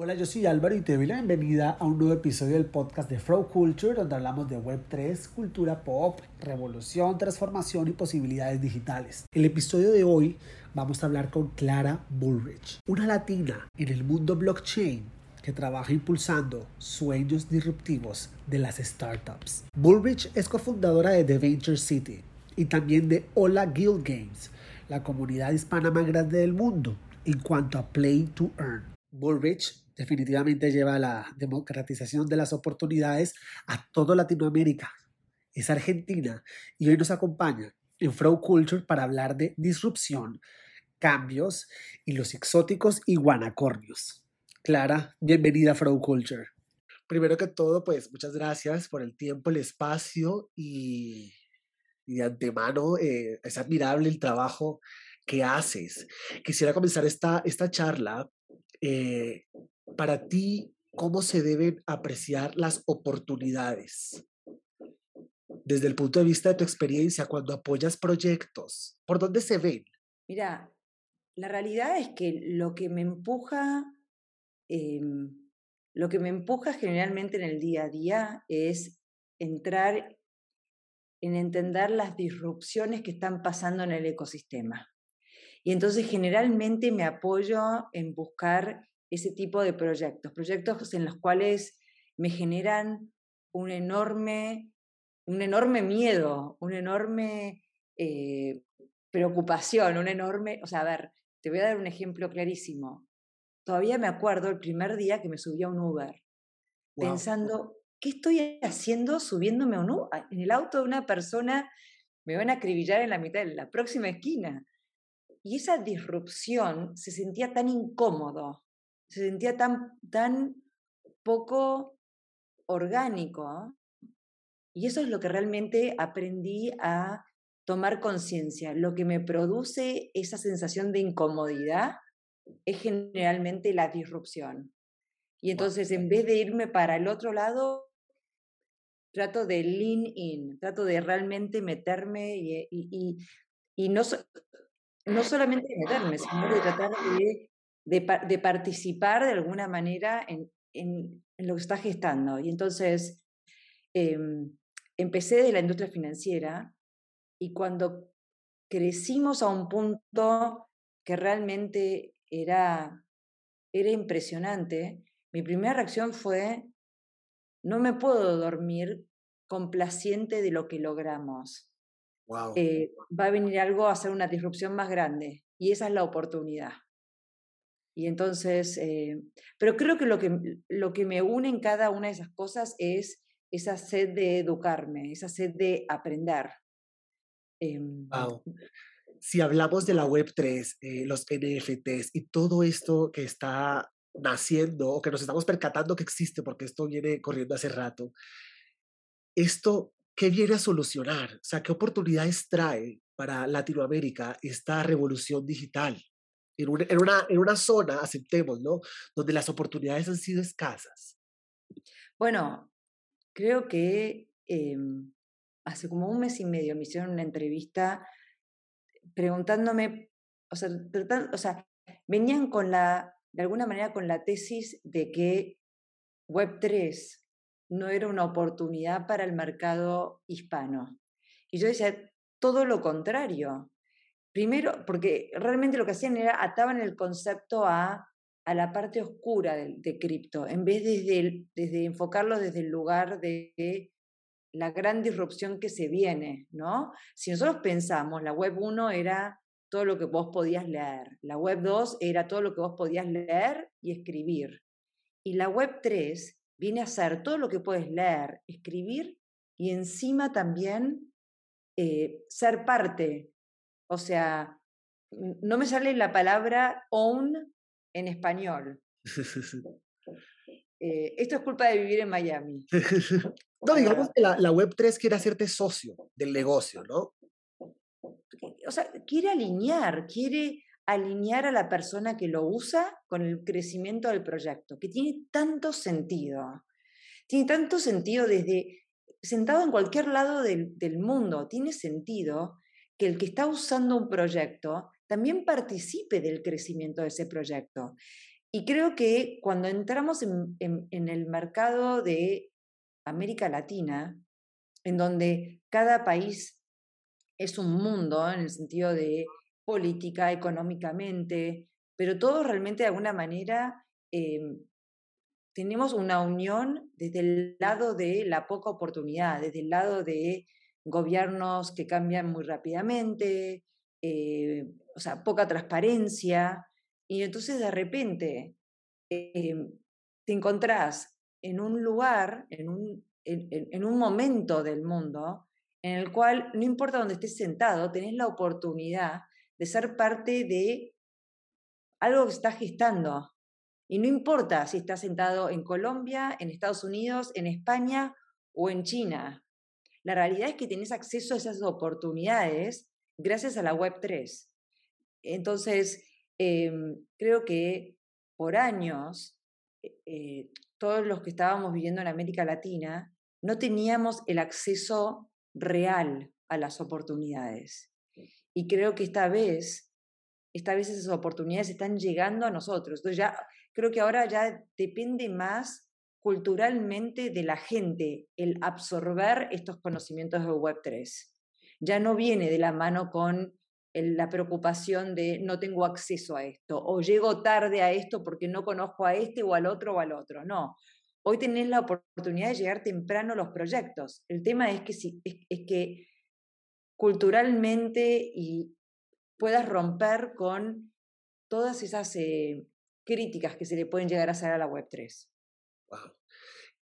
Hola, yo soy Álvaro y te doy la bienvenida a un nuevo episodio del podcast de Flow Culture, donde hablamos de Web3, cultura pop, revolución, transformación y posibilidades digitales. El episodio de hoy vamos a hablar con Clara Bullrich, una latina en el mundo blockchain que trabaja impulsando sueños disruptivos de las startups. Bullrich es cofundadora de The Venture City y también de Hola Guild Games, la comunidad hispana más grande del mundo en cuanto a Play to Earn. Bullrich definitivamente lleva la democratización de las oportunidades a toda Latinoamérica. Es argentina y hoy nos acompaña en Flow Culture para hablar de disrupción, cambios y los exóticos iguanacornios. Clara, bienvenida a Flow Culture. Primero que todo, pues muchas gracias por el tiempo, el espacio y, de antemano eh, es admirable el trabajo que haces. Quisiera comenzar esta, esta charla eh, para ti, ¿cómo se deben apreciar las oportunidades? Desde el punto de vista de tu experiencia, cuando apoyas proyectos, ¿por dónde se ven? Mira, la realidad es que lo que me empuja, em, lo que me empuja generalmente en el día a día es entrar en entender las disrupciones que están pasando en el ecosistema. Y entonces generalmente me apoyo en buscar ese tipo de proyectos, proyectos en los cuales me generan un enorme, un enorme miedo, una enorme eh, preocupación, un enorme, o sea, a ver, te voy a dar un ejemplo clarísimo. Todavía me acuerdo el primer día que me subí a un Uber, pensando, ¿qué estoy haciendo subiéndome a un Uber? En el auto de una persona me van a acribillar en la mitad de la próxima esquina. Y esa disrupción se sentía tan incómodo, se sentía tan, tan poco orgánico. Y eso es lo que realmente aprendí a tomar conciencia. Lo que me produce esa sensación de incomodidad es generalmente la disrupción. Y entonces, en vez de irme para el otro lado, trato de lean in, trato de realmente meterme y, y, y, no, no solamente meterme, sino de tratar de de, participar de alguna manera en, en, lo que está gestando. Y entonces em, empecé de la industria financiera y cuando crecimos a un punto que realmente era, era impresionante, mi primera reacción fue, no me puedo dormir complaciente de lo que logramos. Eh, va a venir algo a hacer una disrupción más grande y esa es la oportunidad. Y entonces, eh, pero creo que lo, que lo que me une en cada una de esas cosas es esa sed de educarme, esa sed de aprender. wow. Em, si hablamos de la Web3, eh, los NFTs y todo esto que está naciendo o que nos estamos percatando que existe, porque esto viene corriendo hace rato, ¿esto qué viene a solucionar? O sea, ¿qué oportunidades trae para Latinoamérica esta revolución digital? En una, en una, zona, aceptemos, ¿no? Donde las oportunidades han sido escasas. Bueno, creo que em, hace como un mes y medio me hicieron una entrevista preguntándome, o sea, o sea, venían con la, de alguna manera con la tesis de que Web3 no era una oportunidad para el mercado hispano. Y yo decía, todo lo contrario. Primero, porque realmente lo que hacían era ataban el concepto a, a la parte oscura de, cripto, en vez de desde enfocarlo desde el lugar de la gran disrupción que se viene, ¿no? Si nosotros pensamos, la web 1 era todo lo que vos podías leer, la web 2 era todo lo que vos podías leer y escribir, y la web 3 viene a ser todo lo que puedes leer, escribir y encima también eh, ser parte o sea, no me sale la palabra own en español. Eh, esto es culpa de vivir en Miami. no, digamos que la, la Web3 quiere hacerte socio del negocio, ¿no? O sea, quiere alinear, quiere alinear a la persona que lo usa con el crecimiento del proyecto, que tiene tanto sentido. Tiene tanto sentido desde sentado en cualquier lado del, del mundo, tiene sentido que el que está usando un proyecto también participe del crecimiento de ese proyecto. Y creo que cuando entramos en, el mercado de América Latina, en donde cada país es un mundo en el sentido de política, económicamente, pero todos realmente de alguna manera em, tenemos una unión desde el lado de la poca oportunidad, desde el lado de gobiernos que cambian muy rápidamente, eh, o sea, poca transparencia, y entonces de repente em, te encontrás en un lugar, en un, en un momento del mundo, en el cual no importa dónde estés sentado, tenés la oportunidad de ser parte de algo que está gestando. Y no importa si estás sentado en Colombia, en Estados Unidos, en España o en China. La realidad es que tenés acceso a esas oportunidades gracias a la Web3. Entonces, em, creo que por años, eh, eh, todos los que estábamos viviendo en América Latina, no teníamos el acceso real a las oportunidades. Y creo que esta vez, esta vez esas oportunidades están llegando a nosotros. Entonces ya creo que ahora ya depende más culturalmente de la gente el absorber estos conocimientos de Web3. Ya no viene de la mano con la preocupación de no tengo acceso a esto o llego tarde a esto porque no conozco a este o al otro o al otro. No, hoy tenés la oportunidad de llegar temprano a los proyectos. El tema es que, si, es que culturalmente y puedas romper con todas esas eh, críticas que se le pueden llegar a hacer a la Web3.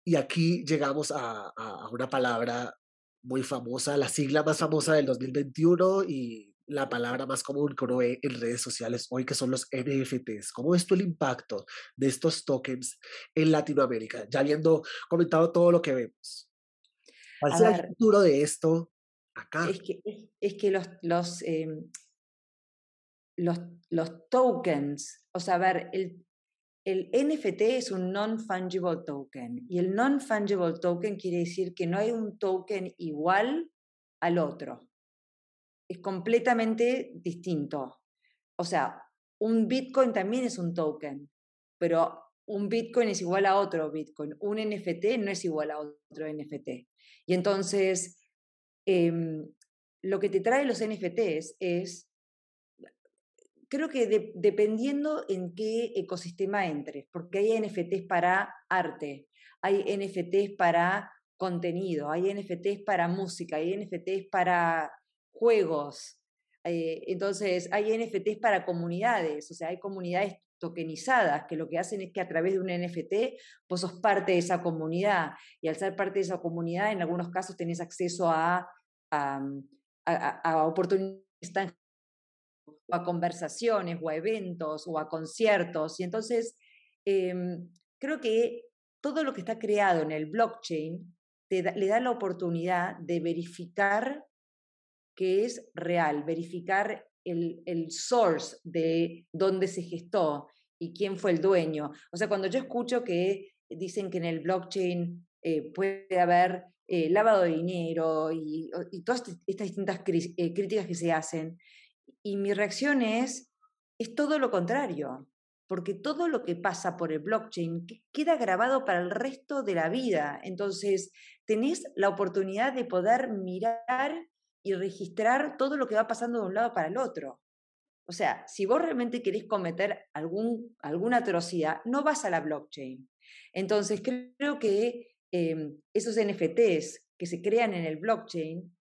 Y aquí llegamos a, una palabra muy famosa, la sigla más famosa del 2021 y la palabra más común que uno ve en redes sociales hoy, que son los NFTs. ¿Cómo ves tú el impacto de estos tokens en Latinoamérica? Ya habiendo comentado todo lo que vemos. ¿Cuál será el futuro de esto es que, es, que los, los, em, los, los, tokens, o sea, a ver, el, el NFT es un non-fungible token y el non-fungible token quiere decir que no hay un token igual al otro. Es completamente distinto. O sea, un Bitcoin también es un token, pero un Bitcoin es igual a otro Bitcoin. Un NFT no es igual a otro NFT. Y entonces, Em, lo que te trae los NFTs es, creo que dependiendo en qué ecosistema entres, porque hay NFTs para arte, hay NFTs para contenido, hay NFTs para música, hay NFTs para juegos, eh, entonces hay NFTs para comunidades, o sea, hay comunidades tokenizadas, que lo que hacen es que a través de un NFT vos sos parte de esa comunidad y al ser parte de esa comunidad en algunos casos tenés acceso a, a, a, oportunidades a conversaciones o a eventos o a conciertos. Y entonces em, creo que todo lo que está creado en el blockchain le da la oportunidad de verificar que es real, verificar el, el source de dónde se gestó y quién fue el dueño. O sea, cuando yo escucho que dicen que en el blockchain eh, puede haber eh, lavado de dinero y, todas estas distintas eh, críticas que se hacen, y mi reacción es, es todo lo contrario, porque todo lo que pasa por el blockchain queda grabado para el resto de la vida. Entonces, tenés la oportunidad de poder mirar y registrar todo lo que va pasando de un lado para el otro. O sea, si vos realmente querés cometer algún, alguna atrocidad, no vas a la blockchain. Entonces, creo que em, esos NFTs que se crean en el blockchain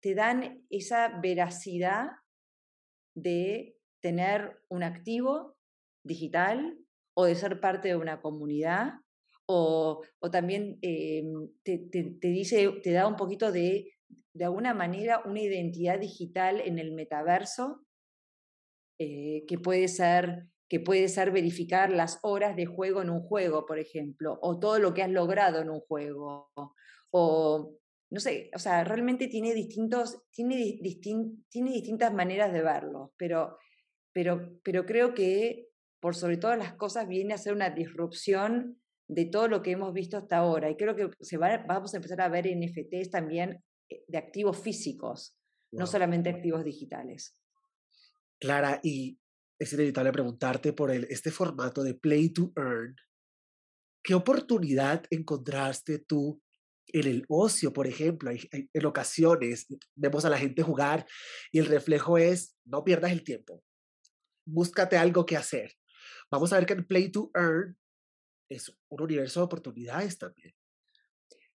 te dan esa veracidad de tener un activo digital o de ser parte de una comunidad o, o también em, te, te, dice, te da un poquito de de alguna manera una identidad digital en el metaverso eh, que puede ser que puede ser verificar las horas de juego en un juego, por ejemplo, o todo lo que has logrado en un juego, o no sé, o sea, realmente tiene distintos, tiene, tiene distintas maneras de verlo, pero, pero, pero creo que por sobre todas las cosas viene a ser una disrupción de todo lo que hemos visto hasta ahora. Y creo que se vamos a empezar a ver NFTs también eh, de activos físicos, no solamente activos digitales. Clara, y es inevitable preguntarte por el, este formato de Play to Earn. ¿Qué oportunidad encontraste tú en el ocio, por ejemplo? en ocasiones vemos a la gente jugar y el reflejo es, no pierdas el tiempo, búscate algo que hacer. Vamos a ver que en Play to Earn es un universo de oportunidades también.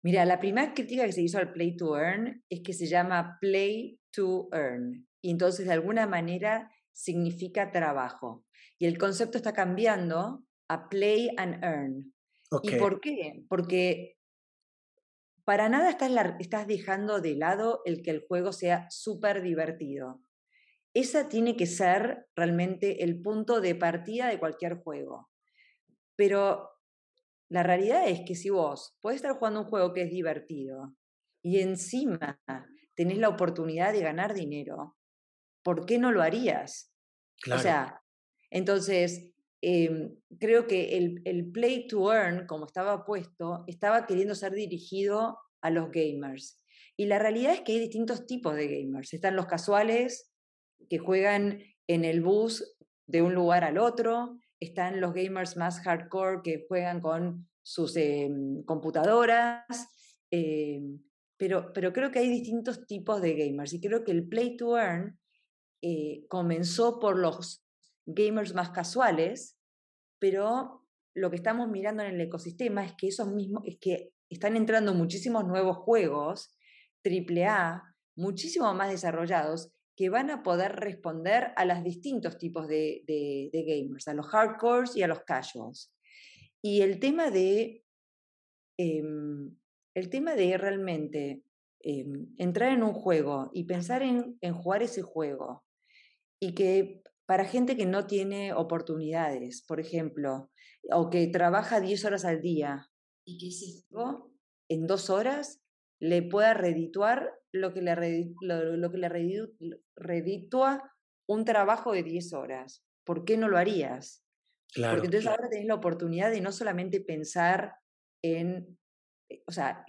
Mira, la primera crítica que se hizo al Play to Earn es que se llama Play to Earn. Y entonces, de alguna manera, significa trabajo. Y el concepto está cambiando a Play and Earn. ¿Y por qué? Porque para nada estás, estás dejando de lado el que el juego sea súper divertido. Esa tiene que ser realmente el punto de partida de cualquier juego. Pero la realidad es que si vos podés estar jugando un juego que es divertido y encima tenés la oportunidad de ganar dinero, ¿por qué no lo harías? O sea, entonces, em, creo que el, el, play to earn, como estaba puesto, estaba queriendo ser dirigido a los gamers. Y la realidad es que hay distintos tipos de gamers. Están los casuales que juegan en el bus de un lugar al otro, están los gamers más hardcore que juegan con sus em, computadoras, em, pero, pero creo que hay distintos tipos de gamers y creo que el play to earn eh, comenzó por los gamers más casuales, pero lo que estamos mirando en el ecosistema es que esos mismos, es que están entrando muchísimos nuevos juegos, AAA, muchísimo más desarrollados, que van a poder responder a los distintos tipos de, gamers, a los hardcores y a los casuals. Y el tema de, em, el tema de realmente em, entrar en un juego y pensar en, en jugar ese juego y que para gente que no tiene oportunidades, por ejemplo, o que trabaja 10 horas al día y que juego en dos horas le pueda redituar lo que le, lo, que le reditúa un trabajo de 10 horas. ¿Por qué no lo harías? Claro, Porque entonces ahora tenés la oportunidad de no solamente pensar en, eh, o sea,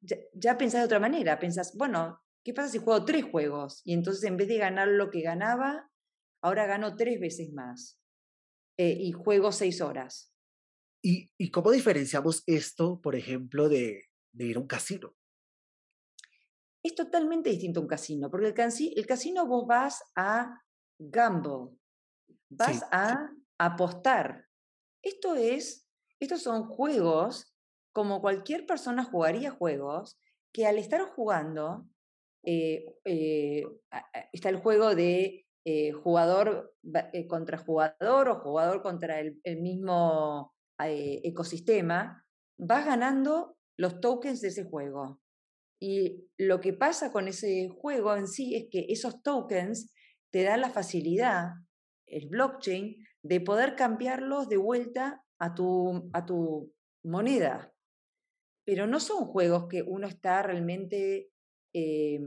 ya, ya pensás de otra manera, pensás, bueno, ¿qué pasa si juego tres juegos? Y entonces en vez de ganar lo que ganaba, ahora gano tres veces más eh, y juego seis horas. ¿Y, ¿Y, cómo diferenciamos esto, por ejemplo, de, de ir a un casino? es totalmente distinto a un casino, porque el, el casino vos vas a gamble, vas a apostar. Esto es, estos son juegos, como cualquier persona jugaría juegos, que al estar jugando, eh, eh, está el juego de eh, jugador contra jugador o jugador contra el mismo ecosistema, vas ganando los tokens de ese juego. Y lo que pasa con ese juego en sí es que esos tokens te dan la facilidad, el blockchain, de poder cambiarlos de vuelta a tu, a tu moneda. Pero no son juegos que uno está realmente eh,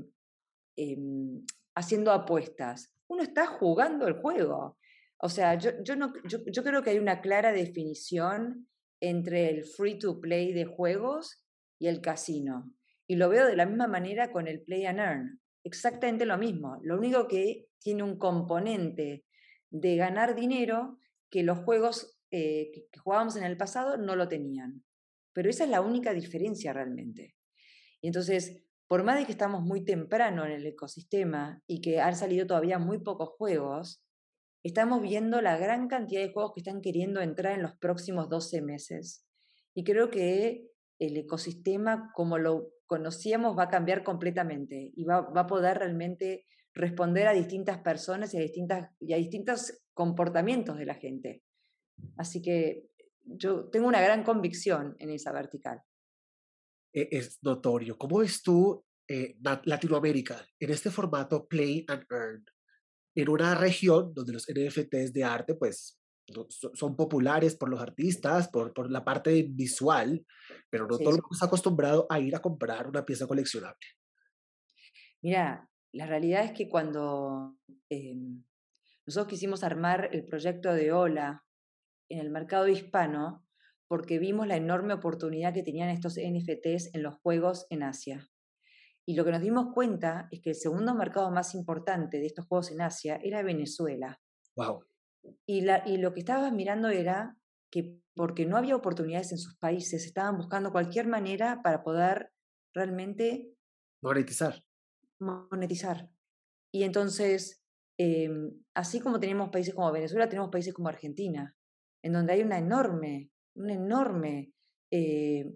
em, haciendo apuestas. Uno está jugando el juego. O sea, yo, yo, no, yo, creo que hay una clara definición entre el free to play de juegos y el casino. Y lo veo de la misma manera con el play and earn. Exactamente lo mismo. Lo único que tiene un componente de ganar dinero que los juegos eh, que jugábamos en el pasado no lo tenían. Pero esa es la única diferencia realmente. Y entonces, por más de que estamos muy temprano en el ecosistema y que han salido todavía muy pocos juegos, estamos viendo la gran cantidad de juegos que están queriendo entrar en los próximos 12 meses. Y creo que el ecosistema, como lo conocíamos va a cambiar completamente y va, a poder realmente responder a distintas personas y a, distintas, y a distintos comportamientos de la gente. Así que yo tengo una gran convicción en esa vertical. E, es notorio. ¿Cómo ves tú eh, Latinoamérica en este formato Play and Earn? En una región donde los NFTs de arte pues son populares por los artistas, por, por la parte visual, pero no todo el mundo está acostumbrado a ir a comprar una pieza coleccionable. Mira, la realidad es que cuando em, nosotros quisimos armar el proyecto de Ola en el mercado hispano, porque vimos la enorme oportunidad que tenían estos NFTs en los juegos en Asia. Y lo que nos dimos cuenta es que el segundo mercado más importante de estos juegos en Asia era Venezuela. Wow. Y, la, y lo que estabas mirando era que porque no había oportunidades en sus países, estaban buscando cualquier manera para poder realmente monetizar. Monetizar. Y entonces, em, así como tenemos países como Venezuela, tenemos países como Argentina, en donde hay una enorme, una enorme, eh,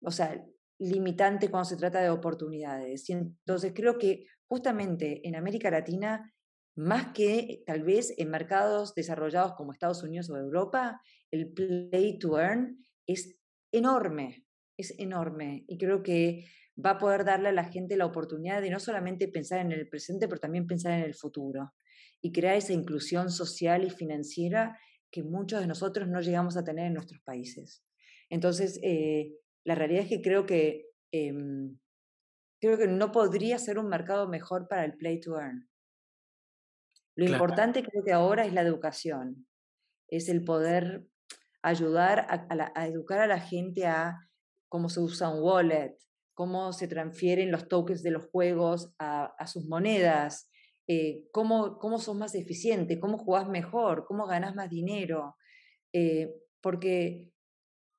o sea, limitante cuando se trata de oportunidades. Y entonces creo que justamente en América Latina, más que tal vez en mercados desarrollados como Estados Unidos o Europa, el play to earn es enorme, es enorme. Y creo que va a poder darle a la gente la oportunidad de no solamente pensar en el presente, pero también pensar en el futuro y crear esa inclusión social y financiera que muchos de nosotros no llegamos a tener en nuestros países. Entonces, eh, la realidad es que creo que, em, creo que no podría ser un mercado mejor para el play to earn. Lo importante creo que ahora es la educación, es el poder ayudar a, educar a la gente a cómo se usa un wallet, cómo se transfieren los tokens de los juegos a, sus monedas, eh, cómo, cómo sos más eficiente, cómo jugás mejor, cómo ganás más dinero, eh, porque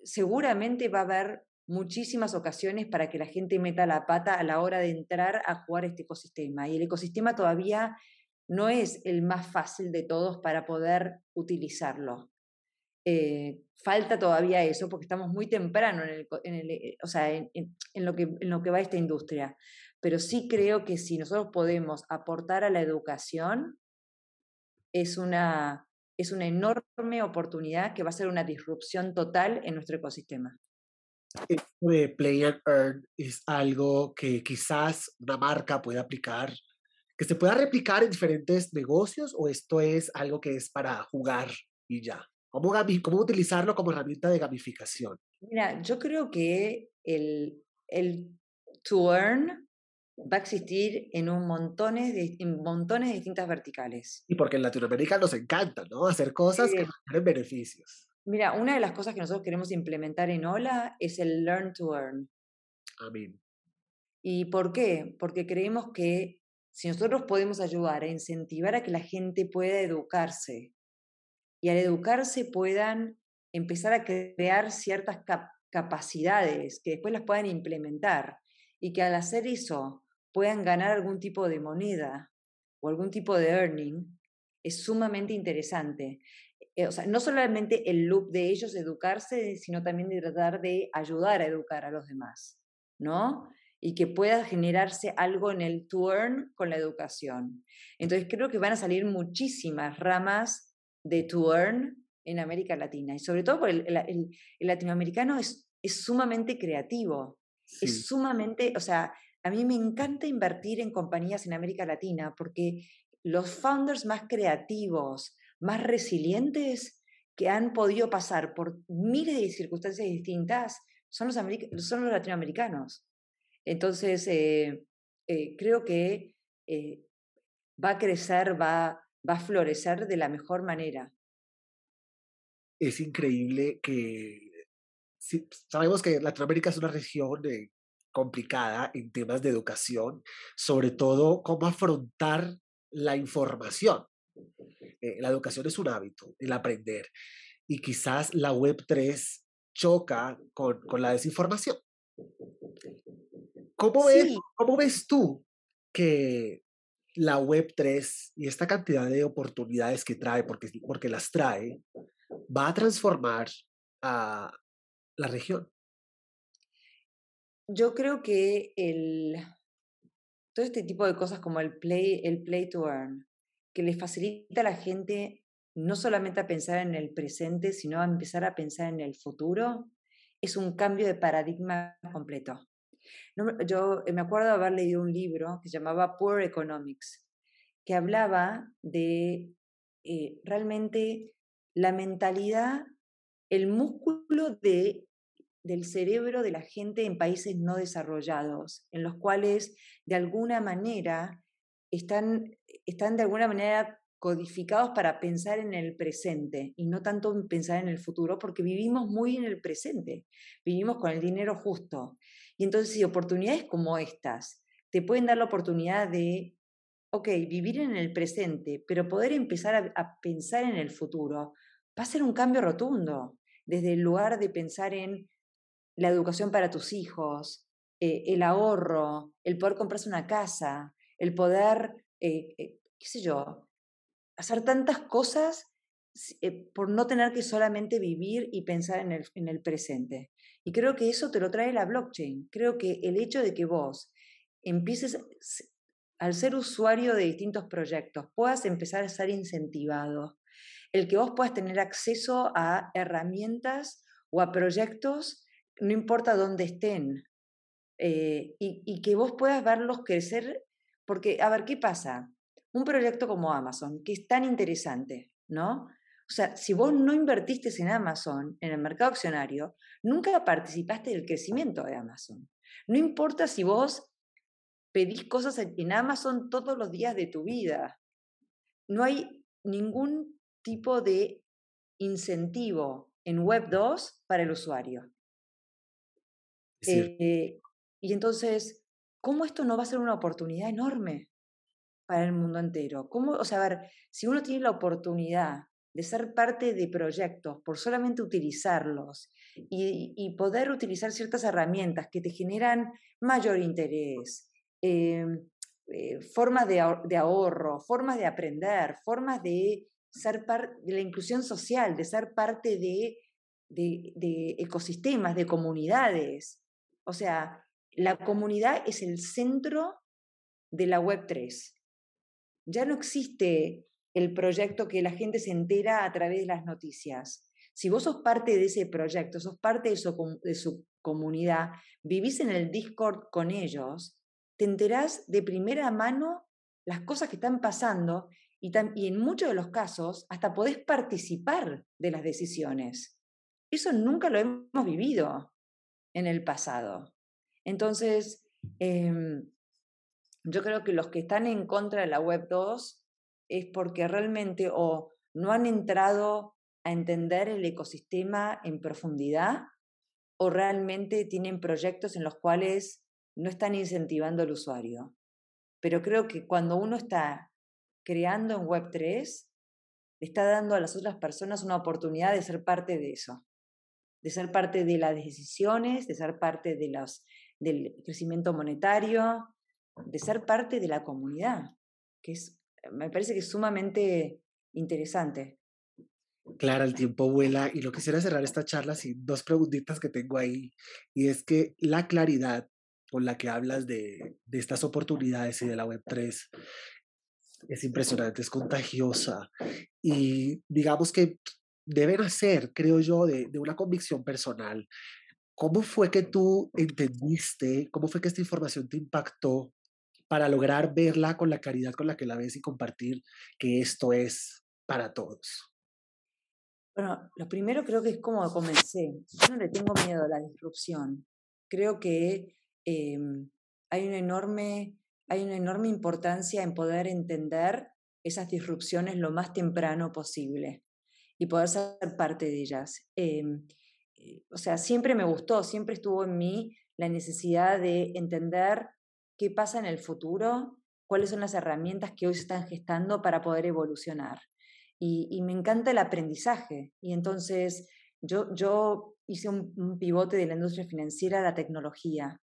seguramente va a haber muchísimas ocasiones para que la gente meta la pata a la hora de entrar a jugar este ecosistema. Y el ecosistema todavía no es el más fácil de todos para poder utilizarlo. Eh, falta todavía eso porque estamos muy temprano en, el, en, en lo que va esta industria. Pero sí creo que si nosotros podemos aportar a la educación, es una, es una enorme oportunidad que va a ser una disrupción total en nuestro ecosistema. Esto de Play and Earn es algo que quizás una marca pueda aplicar, que se pueda replicar en diferentes negocios o esto es algo que es para jugar y ya. ¿Cómo, cómo utilizarlo como herramienta de gamificación? Mira, yo creo que el, el to earn va a existir en, un montones de, en montones de distintas verticales. Y porque en Latinoamérica nos encanta, ¿no? Hacer cosas que nos beneficios. Mira, una de las cosas que nosotros queremos implementar en Hola es el Learn to Earn. Amén. ¿Y por qué? Porque creemos que si nosotros podemos ayudar a incentivar a que la gente pueda educarse y al educarse puedan empezar a crear ciertas capacidades que después las puedan implementar y que al hacer eso puedan ganar algún tipo de moneda o algún tipo de earning, es sumamente interesante. Eh, o sea, no solamente el loop de ellos educarse, sino también de tratar de ayudar a educar a los demás, ¿no? Y que pueda generarse algo en el to earn con la educación. Entonces creo que van a salir muchísimas ramas de to earn en América Latina y sobre todo porque el, latinoamericano es, es sumamente creativo, es sumamente, o sea, a mí me encanta invertir en compañías en América Latina porque los founders más creativos, más resilientes que han podido pasar por miles de circunstancias distintas son los, son los latinoamericanos. Entonces, eh, eh, creo que eh, va a crecer, va, va a florecer de la mejor manera. Es increíble que sabemos que Latinoamérica es una región complicada en temas de educación, sobre todo cómo afrontar la información. Eh, la educación es un hábito, el aprender. Y quizás la Web3 choca con, con la desinformación. ¿Cómo, ves, ¿Cómo ves tú que la Web3 y esta cantidad de oportunidades que trae, porque, porque las trae, va a transformar a la región? Yo creo que el, todo este tipo de cosas como el play, el play to earn, que le facilita a la gente no solamente a pensar en el presente, sino a empezar a pensar en el futuro, es un cambio de paradigma completo. yo me acuerdo haber leído un libro que se llamaba Poor Economics, que hablaba de eh, realmente la mentalidad, el músculo de, del cerebro de la gente en países no desarrollados, en los cuales de alguna manera están, están de alguna manera codificados para pensar en el presente y no tanto en pensar en el futuro, porque vivimos muy en el presente, vivimos con el dinero justo. Y entonces, si oportunidades como estas te pueden dar la oportunidad de, ok, vivir en el presente, pero poder empezar a, pensar en el futuro, va a ser un cambio rotundo, desde el lugar de pensar en la educación para tus hijos, eh, el ahorro, el poder comprarse una casa, el poder, eh, eh, qué sé yo, hacer tantas cosas por no tener que solamente vivir y pensar en el, en el presente. Y creo que eso te lo trae la blockchain. Creo que el hecho de que vos empieces, al ser usuario de distintos proyectos, puedas empezar a ser incentivado, el que vos puedas tener acceso a herramientas o a proyectos, no importa dónde estén, eh, y, y que vos puedas verlos crecer, porque, a ver, ¿qué pasa? Un proyecto como Amazon, que es tan interesante, ¿no? O sea, si vos no invertiste en Amazon, en el mercado accionario, nunca participaste del crecimiento de Amazon. No importa si vos pedís cosas en Amazon todos los días de tu vida. No hay ningún tipo de incentivo en Web 2 para el usuario. Eh, y entonces, ¿cómo esto no va a ser una oportunidad enorme para el mundo entero? ¿Cómo, o sea, a ver, si uno tiene la oportunidad de ser parte de proyectos por solamente utilizarlos y, poder utilizar ciertas herramientas que te generan mayor interés, em, eh, formas de, ahorro, formas de aprender, formas de ser parte de la inclusión social, de ser parte de, de ecosistemas, de comunidades. O sea, la comunidad es el centro de la Web 3. Ya no existe el proyecto que la gente se entera a través de las noticias. Si vos sos parte de ese proyecto, sos parte de su, de su comunidad, vivís en el Discord con ellos, te enterás de primera mano las cosas que están pasando y, y en muchos de los casos hasta podés participar de las decisiones. Eso nunca lo hemos vivido en el pasado. Entonces, em, yo creo que los que están en contra de la Web 2 es porque realmente o no han entrado a entender el ecosistema en profundidad o realmente tienen proyectos en los cuales no están incentivando al usuario. Pero creo que cuando uno está creando en Web3, está dando a las otras personas una oportunidad de ser parte de eso, de ser parte de las decisiones, de ser parte de los, del crecimiento monetario, de ser parte de la comunidad, que es me parece que es sumamente interesante. Clara, el tiempo vuela y lo quisiera cerrar esta charla sin dos preguntitas que tengo ahí. Y es que la claridad con la que hablas de, de estas oportunidades y de la Web3 es impresionante, es contagiosa. Y digamos que debe nacer, creo yo, de, de una convicción personal. ¿Cómo fue que tú entendiste, cómo fue que esta información te impactó para lograr verla con la claridad con la que la ves y compartir que esto es para todos? Bueno, lo primero creo que es como comencé. Yo no le tengo miedo a la disrupción. Creo que em, hay, una enorme, hay una enorme importancia en poder entender esas disrupciones lo más temprano posible y poder ser parte de ellas. Em, eh, o sea, siempre me gustó, siempre estuvo en mí la necesidad de entender qué pasa en el futuro, cuáles son las herramientas que hoy se están gestando para poder evolucionar. Y, me encanta el aprendizaje. Y entonces yo, yo hice un, pivote de la industria financiera a la tecnología,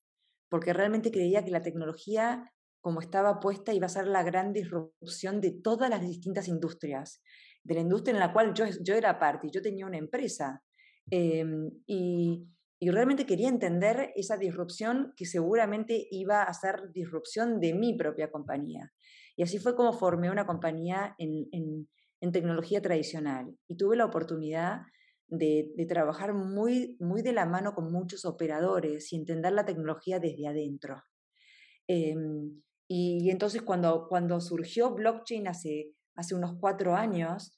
porque realmente creía que la tecnología, como estaba puesta, iba a ser la gran disrupción de todas las distintas industrias, de la industria en la cual yo, yo era parte, yo tenía una empresa. Em, y, y realmente quería entender esa disrupción que seguramente iba a ser disrupción de mi propia compañía. Y así fue como formé una compañía en, en, tecnología tradicional y tuve la oportunidad de, de, trabajar muy, muy de la mano con muchos operadores y entender la tecnología desde adentro. Em, y, entonces cuando, cuando surgió blockchain hace, hace unos cuatro años,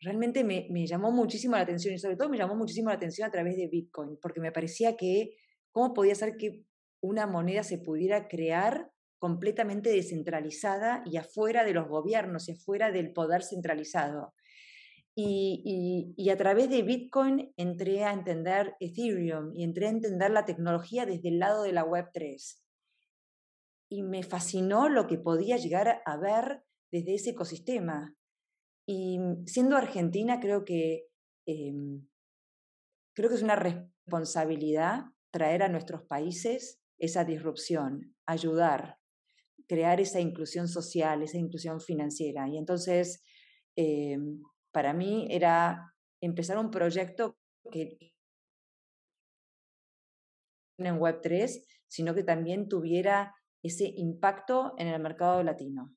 realmente me, llamó muchísimo la atención y sobre todo me llamó muchísimo la atención a través de Bitcoin, porque me parecía que cómo podía ser que una moneda se pudiera crear completamente descentralizada y afuera de los gobiernos y afuera del poder centralizado. Y, y, a través de Bitcoin entré a entender Ethereum y entré a entender la tecnología desde el lado de la Web3. y me fascinó lo que podía llegar a ver desde ese ecosistema. Y siendo argentina, creo que, em, creo que es una responsabilidad traer a nuestros países esa disrupción, ayudar, crear esa inclusión social, esa inclusión financiera. Y entonces, em, para mí era empezar un proyecto que en Web3, sino que también tuviera ese impacto en el mercado latino.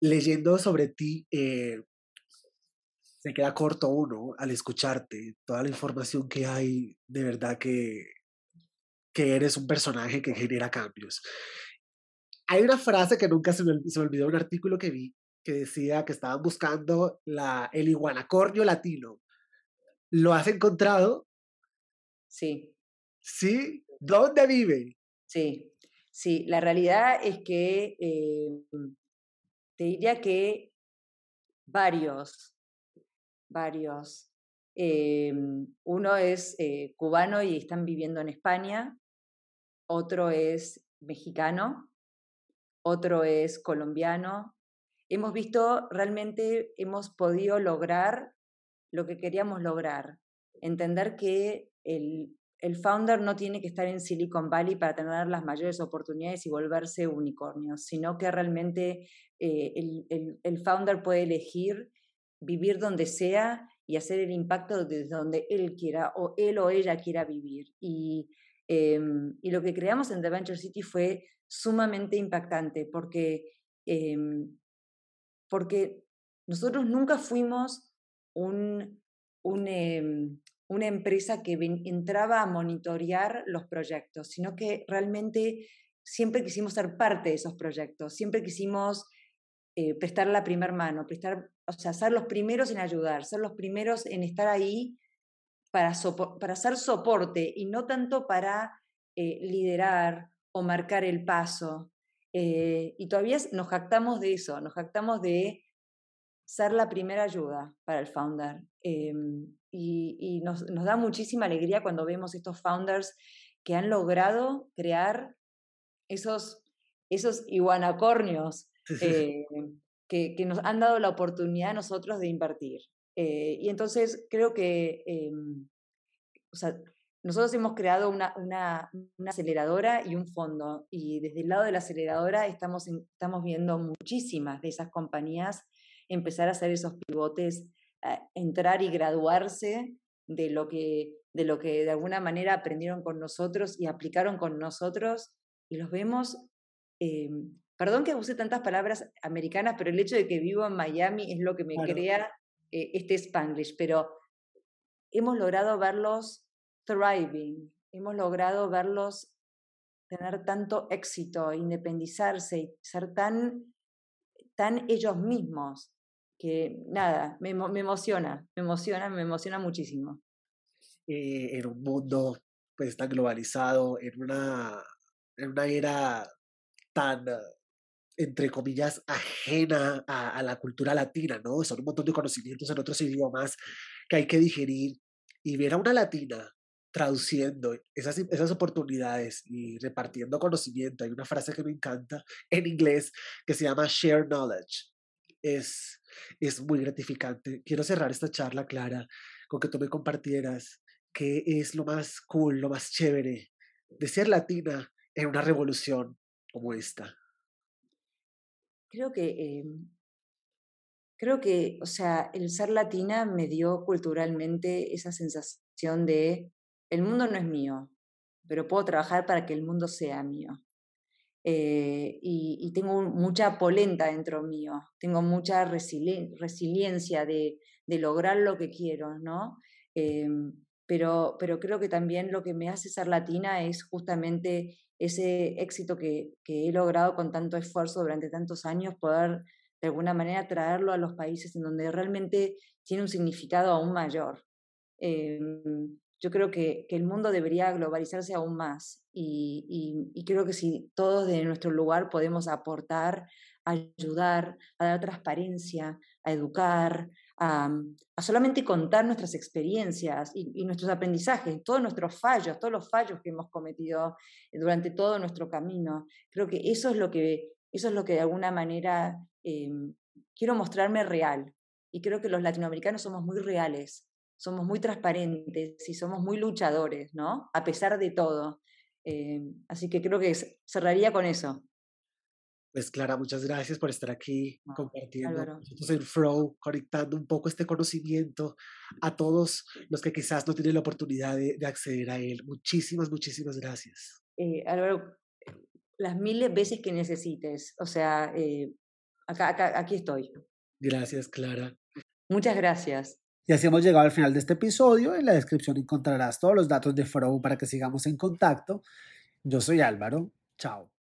Leyendo sobre ti, eh, se queda corto uno al escucharte, toda la información que hay, de verdad que, que eres un personaje que genera cambios. Hay una frase que nunca se me, se me olvidó, un artículo que vi, que decía que estaban buscando la, el iguanacornio latino. ¿Lo has encontrado? Sí. ¿Sí? ¿Dónde vive? Sí, sí. La realidad es que eh, te diría que varios, varios. Eh, uno es eh, cubano y están viviendo en España, otro es mexicano, otro es colombiano, hemos visto, realmente hemos podido lograr lo que queríamos lograr, entender que el, el founder no tiene que estar en Silicon Valley para tener las mayores oportunidades y volverse unicornio, sino que realmente eh, el, el, founder puede elegir vivir donde sea y hacer el impacto desde donde él quiera o él o ella quiera vivir. Y, em, y lo que creamos en The Venture City fue sumamente impactante porque em, porque nosotros nunca fuimos un, em, una empresa que entraba a monitorear los proyectos, sino que realmente siempre quisimos ser parte de esos proyectos, siempre quisimos eh, prestar la primera mano, prestar, o sea, ser los primeros en ayudar, ser los primeros en estar ahí para, para hacer soporte y no tanto para eh, liderar o marcar el paso. Eh, y todavía nos jactamos de eso, nos jactamos de ser la primera ayuda para el founder. Em, y, nos, da muchísima alegría cuando vemos estos founders que han logrado crear esos, esos iguanacornios eh, que, que, nos han dado la oportunidad a nosotros de invertir. Eh, y entonces creo que em, o sea, nosotros hemos creado una, una, aceleradora y un fondo y desde el lado de la aceleradora estamos, estamos viendo muchísimas de esas compañías empezar a hacer esos pivotes, entrar y graduarse de lo, que, de lo que de alguna manera aprendieron con nosotros y aplicaron con nosotros y los vemos, eh, perdón que use tantas palabras americanas, pero el hecho de que vivo en Miami es lo que me crea eh, este spanglish, pero hemos logrado verlos thriving. Hemos logrado verlos tener tanto éxito, independizarse y ser tan, tan ellos mismos que nada, me, me emociona, me emociona, me emociona muchísimo. Eh, en un mundo pues tan globalizado, en una, en una era tan, entre comillas, ajena a, a, la cultura latina, ¿no? Son un montón de conocimientos en otros idiomas que hay que digerir y ver a una latina traduciendo esas, esas oportunidades y repartiendo conocimiento. Hay una frase que me encanta en inglés que se llama share knowledge. Es, es muy gratificante. Quiero cerrar esta charla, Clara, con que tú me compartieras qué es lo más cool, lo más chévere de ser latina en una revolución como esta. Creo que, em, creo que, o sea, el ser latina me dio culturalmente esa sensación de el mundo no es mío, pero puedo trabajar para que el mundo sea mío. Eh, y, tengo mucha polenta dentro mío, tengo mucha resiliencia de, lograr lo que quiero, ¿no? Em, pero, creo que también lo que me hace ser latina es justamente ese éxito que, he logrado con tanto esfuerzo durante tantos años, poder de alguna manera traerlo a los países en donde realmente tiene un significado aún mayor. Em, yo creo que, el mundo debería globalizarse aún más y, creo que si todos de nuestro lugar podemos aportar a ayudar, a dar transparencia, a educar, a, solamente contar nuestras experiencias y, nuestros aprendizajes, todos nuestros fallos, todos los fallos que hemos cometido durante todo nuestro camino. Creo que eso es lo que, eso es lo que de alguna manera em, quiero mostrarme real. Y creo que los latinoamericanos somos muy reales, somos muy transparentes y somos muy luchadores, ¿no? A pesar de todo. Em, así que creo que cerraría con eso. Pues Clara, muchas gracias por estar aquí compartiendo nosotros en Flow, conectando un poco este conocimiento a todos los que quizás no tienen la oportunidad de, acceder a él. Muchísimas, muchísimas gracias. Eh, Álvaro, las miles veces que necesites. O sea, eh, acá, acá, aquí estoy. Gracias, Clara. Muchas gracias. Y así hemos llegado al final de este episodio. En la descripción encontrarás todos los datos de Flow para que sigamos en contacto. Yo soy Álvaro. Chao.